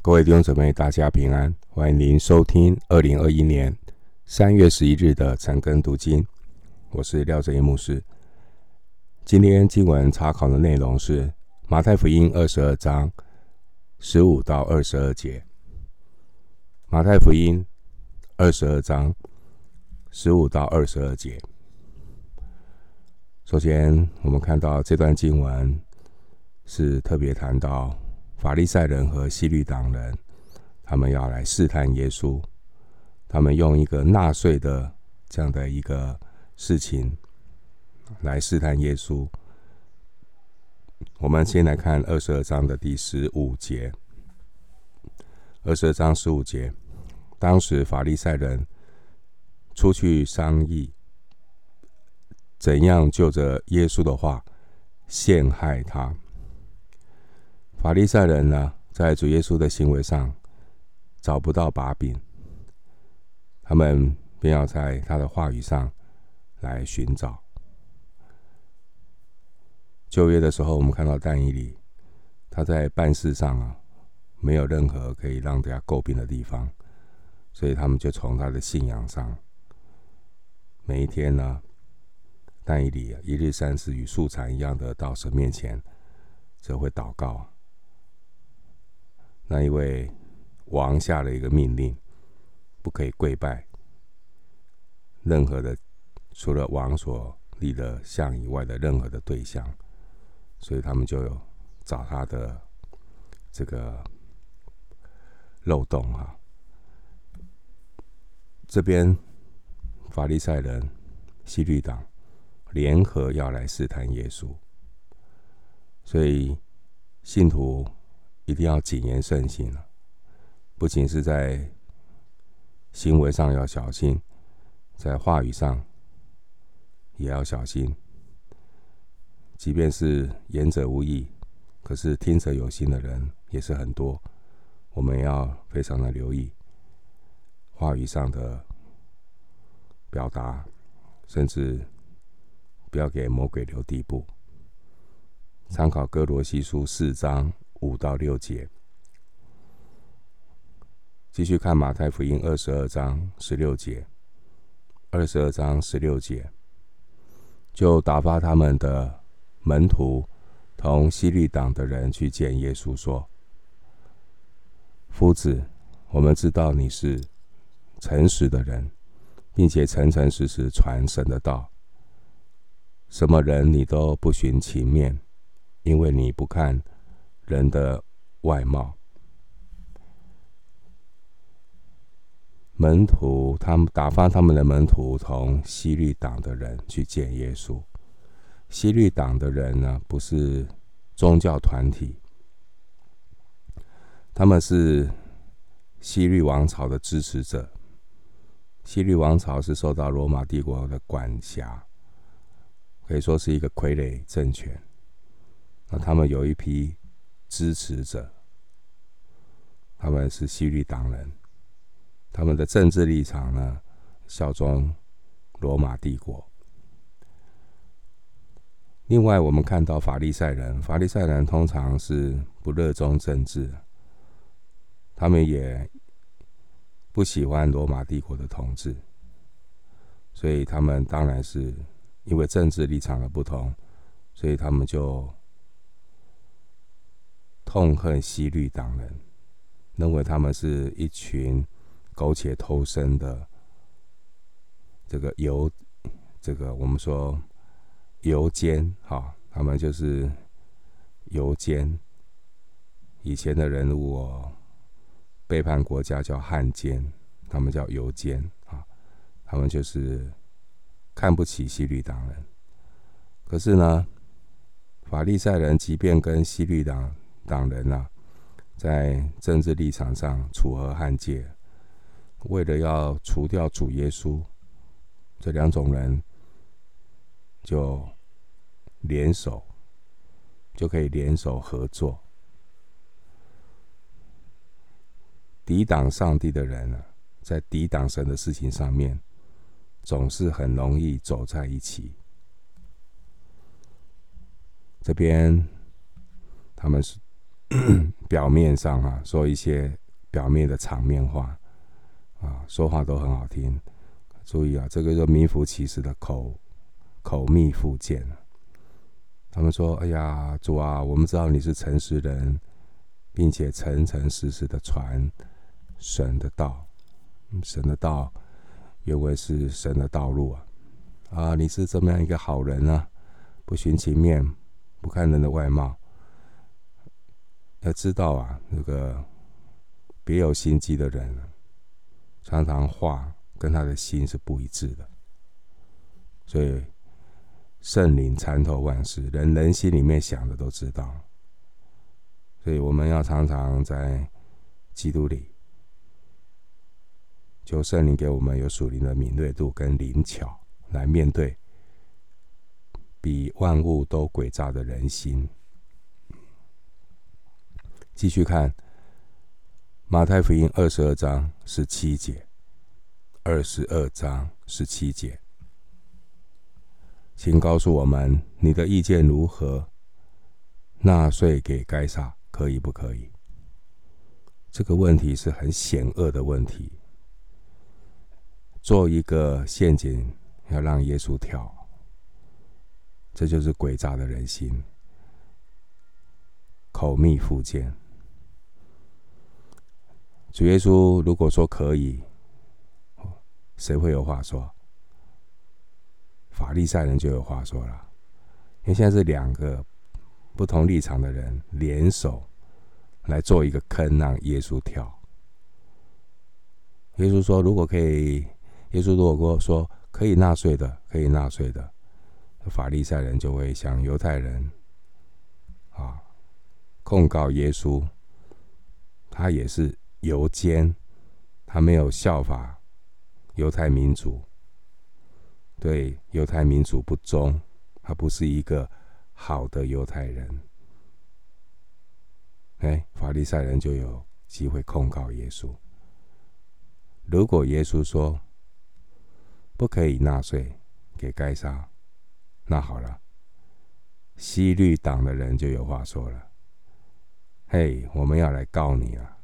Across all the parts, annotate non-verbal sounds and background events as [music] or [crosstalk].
各位弟兄姊妹，大家平安！欢迎您收听二零二一年三月十一日的晨更读经。我是廖正一牧师。今天经文查考的内容是马太福音二十二章十五到二十二节。马太福音二十二章十五到二十二节。首先，我们看到这段经文是特别谈到。法利赛人和西律党人，他们要来试探耶稣。他们用一个纳税的这样的一个事情来试探耶稣。我们先来看二十二章的第十五节。二十二章十五节，当时法利赛人出去商议，怎样就着耶稣的话陷害他。法利赛人呢，在主耶稣的行为上找不到把柄，他们便要在他的话语上来寻找。旧约的时候，我们看到但以理，他在办事上啊，没有任何可以让大家诟病的地方，所以他们就从他的信仰上，每一天呢，但以理一日三次与素常一样的到神面前，则会祷告。那一位王下了一个命令，不可以跪拜任何的除了王所立的像以外的任何的对象，所以他们就有找他的这个漏洞哈。这边法利赛人、希律党联合要来试探耶稣，所以信徒。一定要谨言慎行了，不仅是在行为上要小心，在话语上也要小心。即便是言者无意，可是听者有心的人也是很多，我们要非常的留意话语上的表达，甚至不要给魔鬼留地步。参考哥罗西书四章。五到六节，继续看马太福音二十二章十六节。二十二章十六节，就打发他们的门徒同西律党的人去见耶稣，说：“夫子，我们知道你是诚实的人，并且诚诚实实传神的道，什么人你都不徇情面，因为你不看。”人的外貌，门徒他们打发他们的门徒同西律党的人去见耶稣。西律党的人呢，不是宗教团体，他们是西律王朝的支持者。西律王朝是受到罗马帝国的管辖，可以说是一个傀儡政权。那他们有一批。支持者，他们是希律党人，他们的政治立场呢，效忠罗马帝国。另外，我们看到法利赛人，法利赛人通常是不热衷政治，他们也不喜欢罗马帝国的统治，所以他们当然是因为政治立场的不同，所以他们就。痛恨西律党人，认为他们是一群苟且偷生的这个游，这个我们说游奸哈，他们就是游奸。以前的人物哦，背叛国家叫汉奸，他们叫游奸啊，他们就是看不起西律党人。可是呢，法利赛人即便跟西律党党人啊，在政治立场上楚河汉界，为了要除掉主耶稣，这两种人就联手，就可以联手合作。抵挡上帝的人啊，在抵挡神的事情上面，总是很容易走在一起。这边他们是。[clears throat] 表面上啊，说一些表面的场面话啊，说话都很好听。注意啊，这个就名副其实的口口蜜腹剑。他们说：“哎呀，主啊，我们知道你是诚实人，并且诚诚实实的传神的道。神的道原为是神的道路啊！啊，你是这么样一个好人啊，不徇情面，不看人的外貌。要知道啊，那个别有心机的人，常常话。”跟他的心是不一致的，所以圣灵参透万事，人人心里面想的都知道。所以我们要常常在基督里，求圣灵给我们有属灵的敏锐度跟灵巧，来面对比万物都诡诈的人心。继续看马太福音二十二章十七节。二十二章十七节，请告诉我们你的意见如何？纳税给该撒可以不可以？这个问题是很险恶的问题，做一个陷阱要让耶稣跳，这就是诡诈的人心，口蜜腹剑。主耶稣如果说可以。谁会有话说？法利赛人就有话说了，因为现在是两个不同立场的人联手来做一个坑，让耶稣跳。耶稣说：“如果可以，耶稣如果说可以纳税的，可以纳税的，法利赛人就会向犹太人啊控告耶稣，他也是犹奸，他没有效法。”犹太民族对犹太民族不忠，他不是一个好的犹太人。哎，法利赛人就有机会控告耶稣。如果耶稣说不可以纳税给该撒，那好了，希律党的人就有话说了：“嘿，我们要来告你了，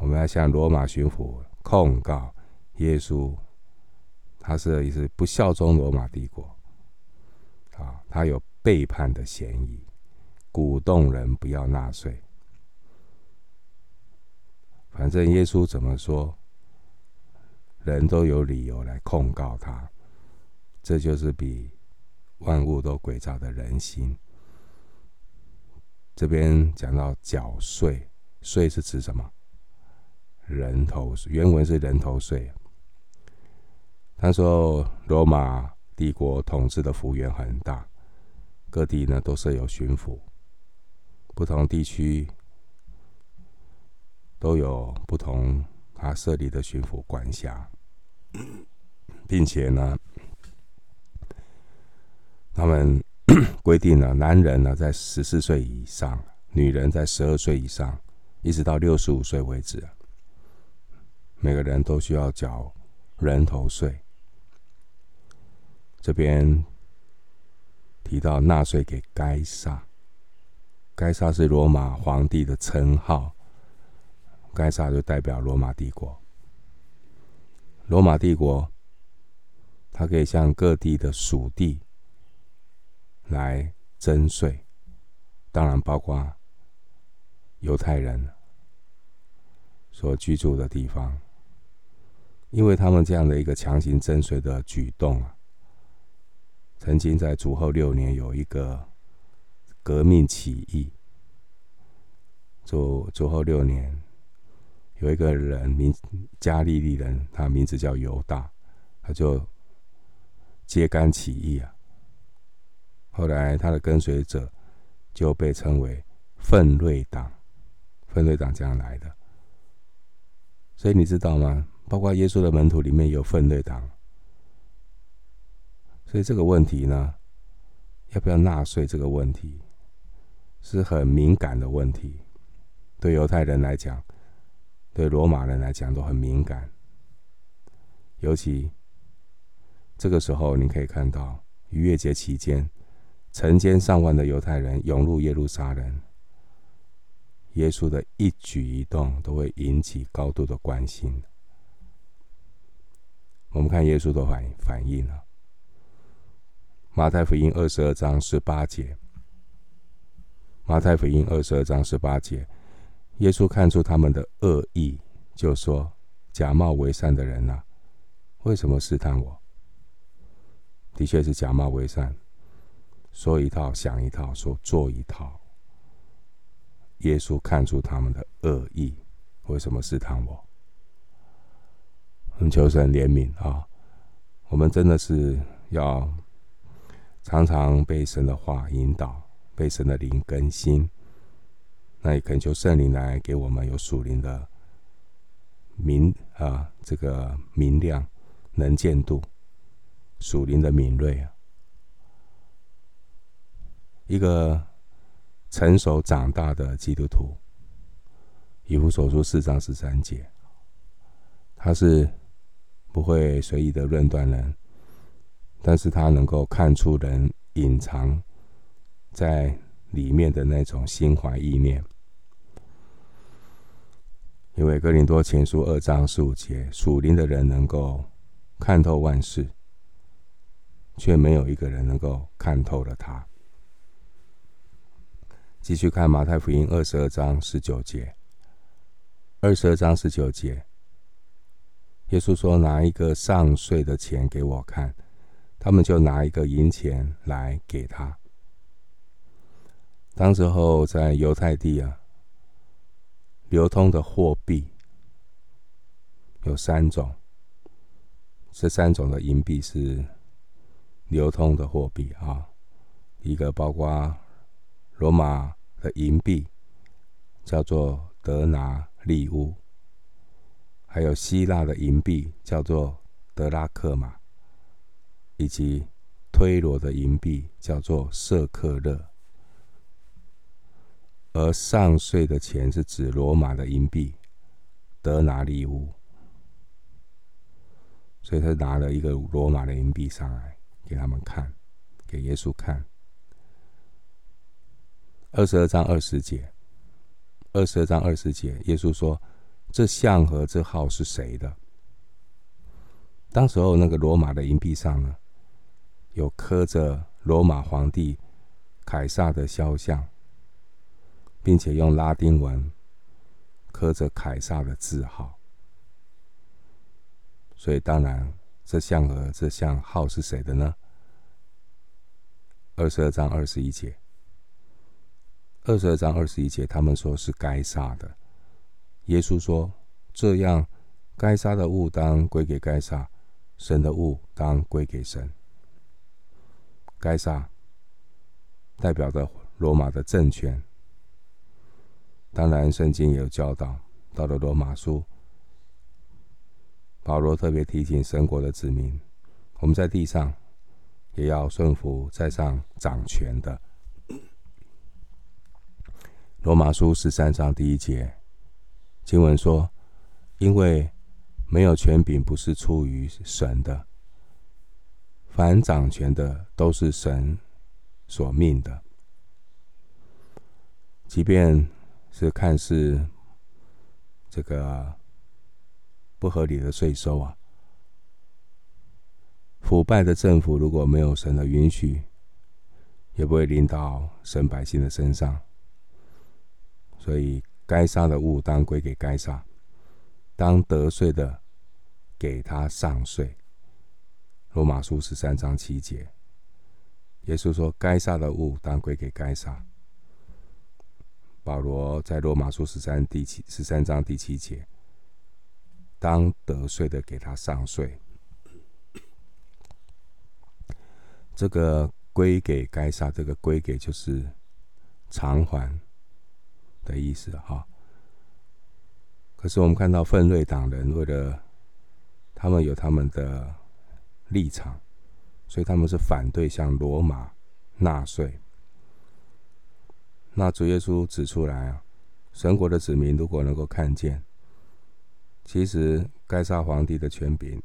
我们要向罗马巡抚控告。”耶稣，他是一是不效忠罗马帝国，啊，他有背叛的嫌疑，鼓动人不要纳税。反正耶稣怎么说，人都有理由来控告他，这就是比万物都诡诈的人心。这边讲到缴税，税是指什么？人头税，原文是人头税。他说：“罗马帝国统治的幅员很大，各地呢都设有巡抚，不同地区都有不同他设立的巡抚管辖，并且呢，他们 [coughs] 规定了男人呢在十四岁以上，女人在十二岁以上，一直到六十五岁为止，每个人都需要缴人头税。”这边提到纳税给该撒，该撒是罗马皇帝的称号，该撒就代表罗马帝国。罗马帝国，它可以向各地的属地来征税，当然包括犹太人所居住的地方，因为他们这样的一个强行征税的举动啊。曾经在主后六年有一个革命起义。主主后六年，有一个人名加利利人，他名字叫犹大，他就揭竿起义啊。后来他的跟随者就被称为奋锐党，奋锐党这样来的。所以你知道吗？包括耶稣的门徒里面有奋锐党。所以这个问题呢，要不要纳税？这个问题是很敏感的问题，对犹太人来讲，对罗马人来讲都很敏感。尤其这个时候，你可以看到逾越节期间，成千上万的犹太人涌入耶路撒冷，耶稣的一举一动都会引起高度的关心。我们看耶稣的反反应啊，马太福音二十二章十八节。马太福音二十二章十八节，耶稣看出他们的恶意，就说：“假冒为善的人啊，为什么试探我？”的确是假冒为善，说一套想一套，说做一套。耶稣看出他们的恶意，为什么试探我？恳求神怜悯啊！我们真的是要常常被神的话引导，被神的灵更新。那也恳求圣灵来给我们有属灵的明啊，这个明亮、能见度，属灵的敏锐啊。一个成熟长大的基督徒，以弗所书四章十三节，他是。不会随意的论断人，但是他能够看出人隐藏在里面的那种心怀意念。因为哥林多前书二章十五节，属灵的人能够看透万事，却没有一个人能够看透了他。继续看马太福音二十二章十九节，二十二章十九节。耶稣说：“拿一个上税的钱给我看。”他们就拿一个银钱来给他。当时候在犹太地啊，流通的货币有三种，这三种的银币是流通的货币啊。一个包括罗马的银币，叫做德拿利乌。还有希腊的银币叫做德拉克马，以及推罗的银币叫做舍克勒，而上税的钱是指罗马的银币德拿利乌，所以他拿了一个罗马的银币上来给他们看，给耶稣看。二十二章二十节，二十二章二十节，耶稣说。这象和这号是谁的？当时候那个罗马的银币上呢，有刻着罗马皇帝凯撒的肖像，并且用拉丁文刻着凯撒的字号。所以当然，这像和这像号是谁的呢？二十二章二十一节，二十二章二十一节，他们说是该撒的。耶稣说：“这样，该杀的物当归给该杀，神的物当归给神。该杀代表着罗马的政权。当然，圣经也有教导，到了罗马书，保罗特别提醒神国的子民：我们在地上也要顺服在上掌权的。罗马书十三章第一节。”经文说：“因为没有权柄不是出于神的，凡掌权的都是神所命的。即便是看似这个不合理的税收啊，腐败的政府，如果没有神的允许，也不会临到神百姓的身上。所以。”该杀的物当归给该杀，当得税的给他上税。罗马书十三章七节，耶稣说：“该杀的物当归给该杀。”保罗在罗马书十三第七十三章第七节，当得税的给他上税。这个归给该杀，这个归给就是偿还。的意思哈，可是我们看到奋锐党人为了他们有他们的立场，所以他们是反对向罗马纳税。那主耶稣指出来啊，神国的子民如果能够看见，其实该杀皇帝的权柄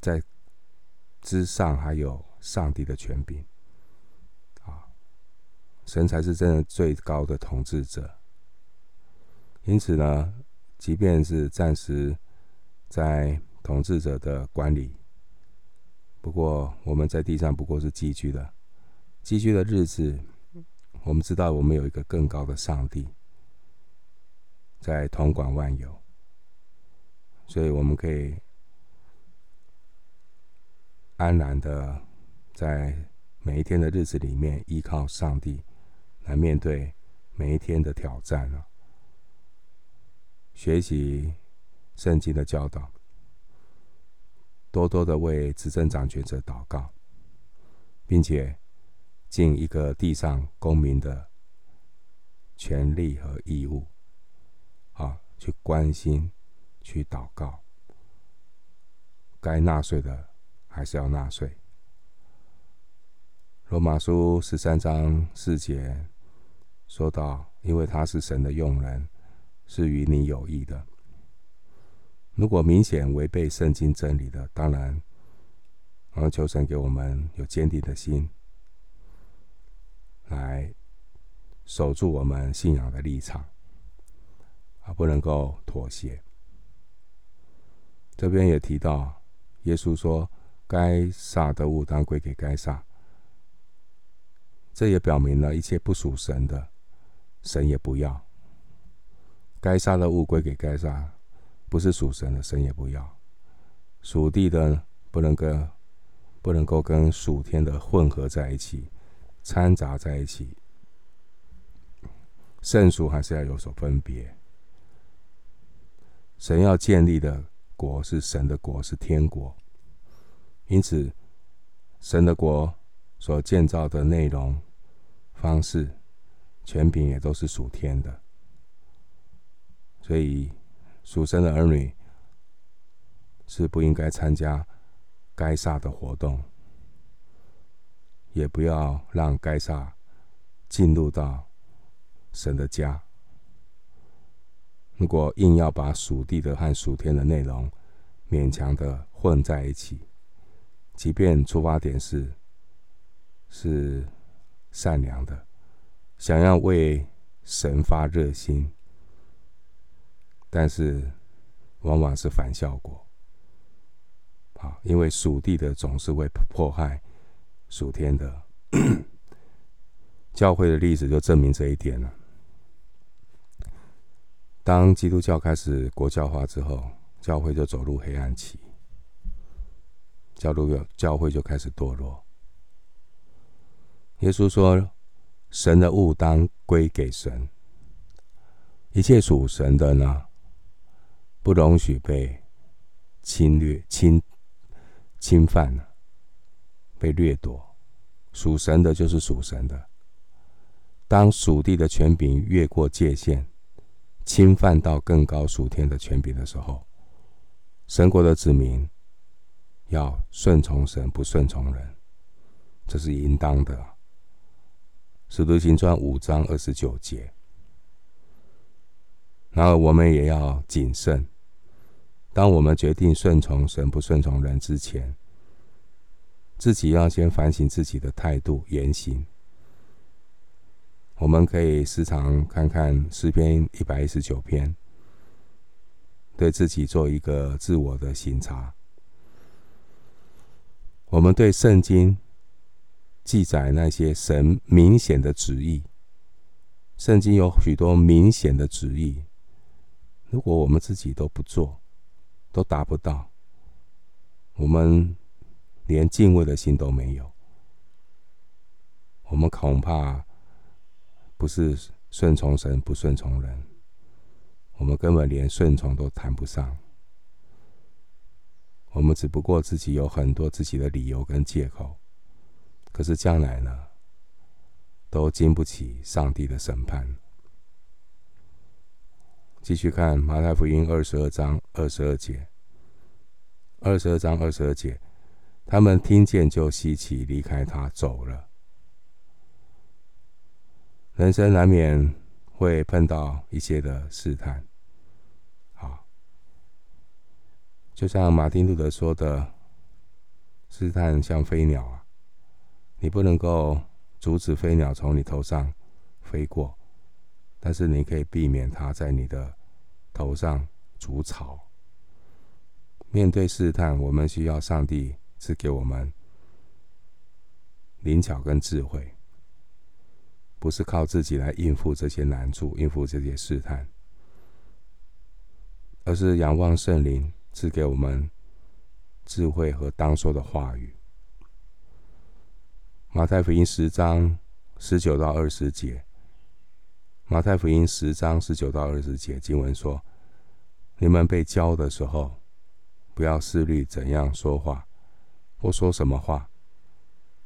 在之上，还有上帝的权柄。神才是真的最高的统治者，因此呢，即便是暂时在统治者的管理，不过我们在地上不过是寄居的，寄居的日子，我们知道我们有一个更高的上帝在统管万有，所以我们可以安然的在每一天的日子里面依靠上帝来面对每一天的挑战了。学习圣经的教导，多多的为执政掌权者祷告，并且尽一个地上公民的权利和义务，啊，去关心、去祷告。该纳税的还是要纳税。罗马书十三章四节说到：“因为他是神的用人。”是与你有益的。如果明显违背圣经真理的，当然，我求神给我们有坚定的心，来守住我们信仰的立场，而，不能够妥协。这边也提到，耶稣说：“该撒的物当归给该撒。”这也表明了一切不属神的，神也不要。该杀的物归给该杀，不是属神的，神也不要；属地的不能跟不能够跟属天的混合在一起，掺杂在一起。圣属还是要有所分别。神要建立的国是神的国，是天国。因此，神的国所建造的内容、方式、权柄也都是属天的。所以，属神的儿女是不应该参加该撒的活动，也不要让该撒进入到神的家。如果硬要把属地的和属天的内容勉强的混在一起，即便出发点是是善良的，想要为神发热心。但是，往往是反效果。啊，因为属地的总是会迫害属天的。[coughs] 教会的例子就证明这一点了。当基督教开始国教化之后，教会就走入黑暗期，教路教会就开始堕落。耶稣说：“神的物当归给神，一切属神的呢？”不容许被侵略、侵侵犯，被掠夺。属神的就是属神的。当属地的权柄越过界限，侵犯到更高属天的权柄的时候，神国的子民要顺从神，不顺从人，这是应当的。使徒行传五章二十九节。然后我们也要谨慎。当我们决定顺从神不顺从人之前，自己要先反省自己的态度言行。我们可以时常看看诗篇一百一十九篇，对自己做一个自我的省察。我们对圣经记载那些神明显的旨意，圣经有许多明显的旨意，如果我们自己都不做，都达不到，我们连敬畏的心都没有，我们恐怕不是顺从神，不顺从人，我们根本连顺从都谈不上。我们只不过自己有很多自己的理由跟借口，可是将来呢，都经不起上帝的审判。继续看马太福音二十二章二十二节。二十二章二十二节，他们听见就稀奇，离开他走了。人生难免会碰到一些的试探，好，就像马丁路德说的，试探像飞鸟啊，你不能够阻止飞鸟从你头上飞过。但是你可以避免它在你的头上筑巢。面对试探，我们需要上帝赐给我们灵巧跟智慧，不是靠自己来应付这些难处、应付这些试探，而是仰望圣灵赐给我们智慧和当说的话语。马太福音十章十九到二十节。马太福音十章十九到二十节经文说：“你们被教的时候，不要思虑怎样说话，或说什么话。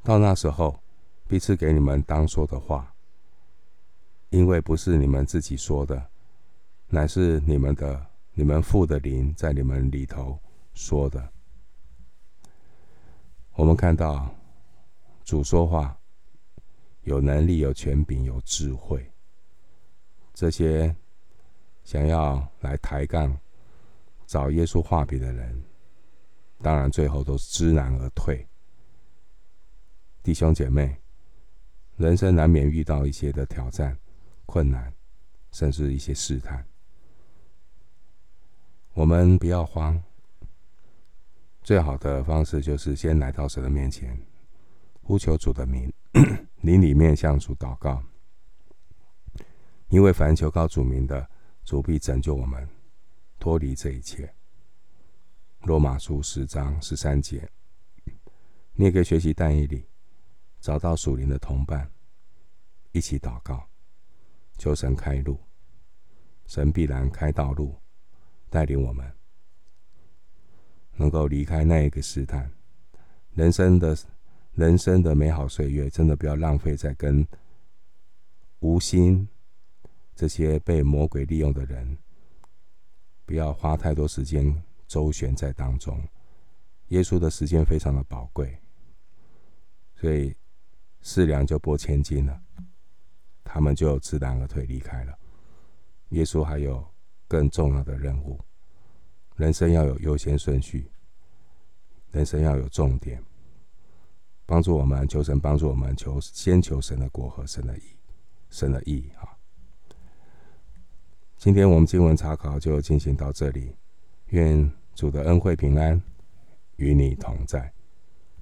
到那时候，必赐给你们当说的话，因为不是你们自己说的，乃是你们的你们父的灵在你们里头说的。”我们看到主说话有能力、有权柄、有智慧。这些想要来抬杠找耶稣话柄的人，当然最后都是知难而退。弟兄姐妹，人生难免遇到一些的挑战、困难，甚至一些试探。我们不要慌，最好的方式就是先来到神的面前，呼求主的名，[coughs] 灵里面向主祷告。因为凡求告主名的，主必拯救我们，脱离这一切。罗马书十章十三节，你也可以学习但以理，找到属灵的同伴，一起祷告，求神开路，神必然开道路，带领我们，能够离开那一个试探。人生的人生的美好岁月，真的不要浪费在跟无心。这些被魔鬼利用的人，不要花太多时间周旋在当中。耶稣的时间非常的宝贵，所以四两就拨千斤了，他们就知难而退离开了。耶稣还有更重要的任务，人生要有优先顺序，人生要有重点，帮助我们求神帮助我们求先求神的国和神的义，神的义啊。今天我们经文查考就进行到这里，愿主的恩惠平安与你同在。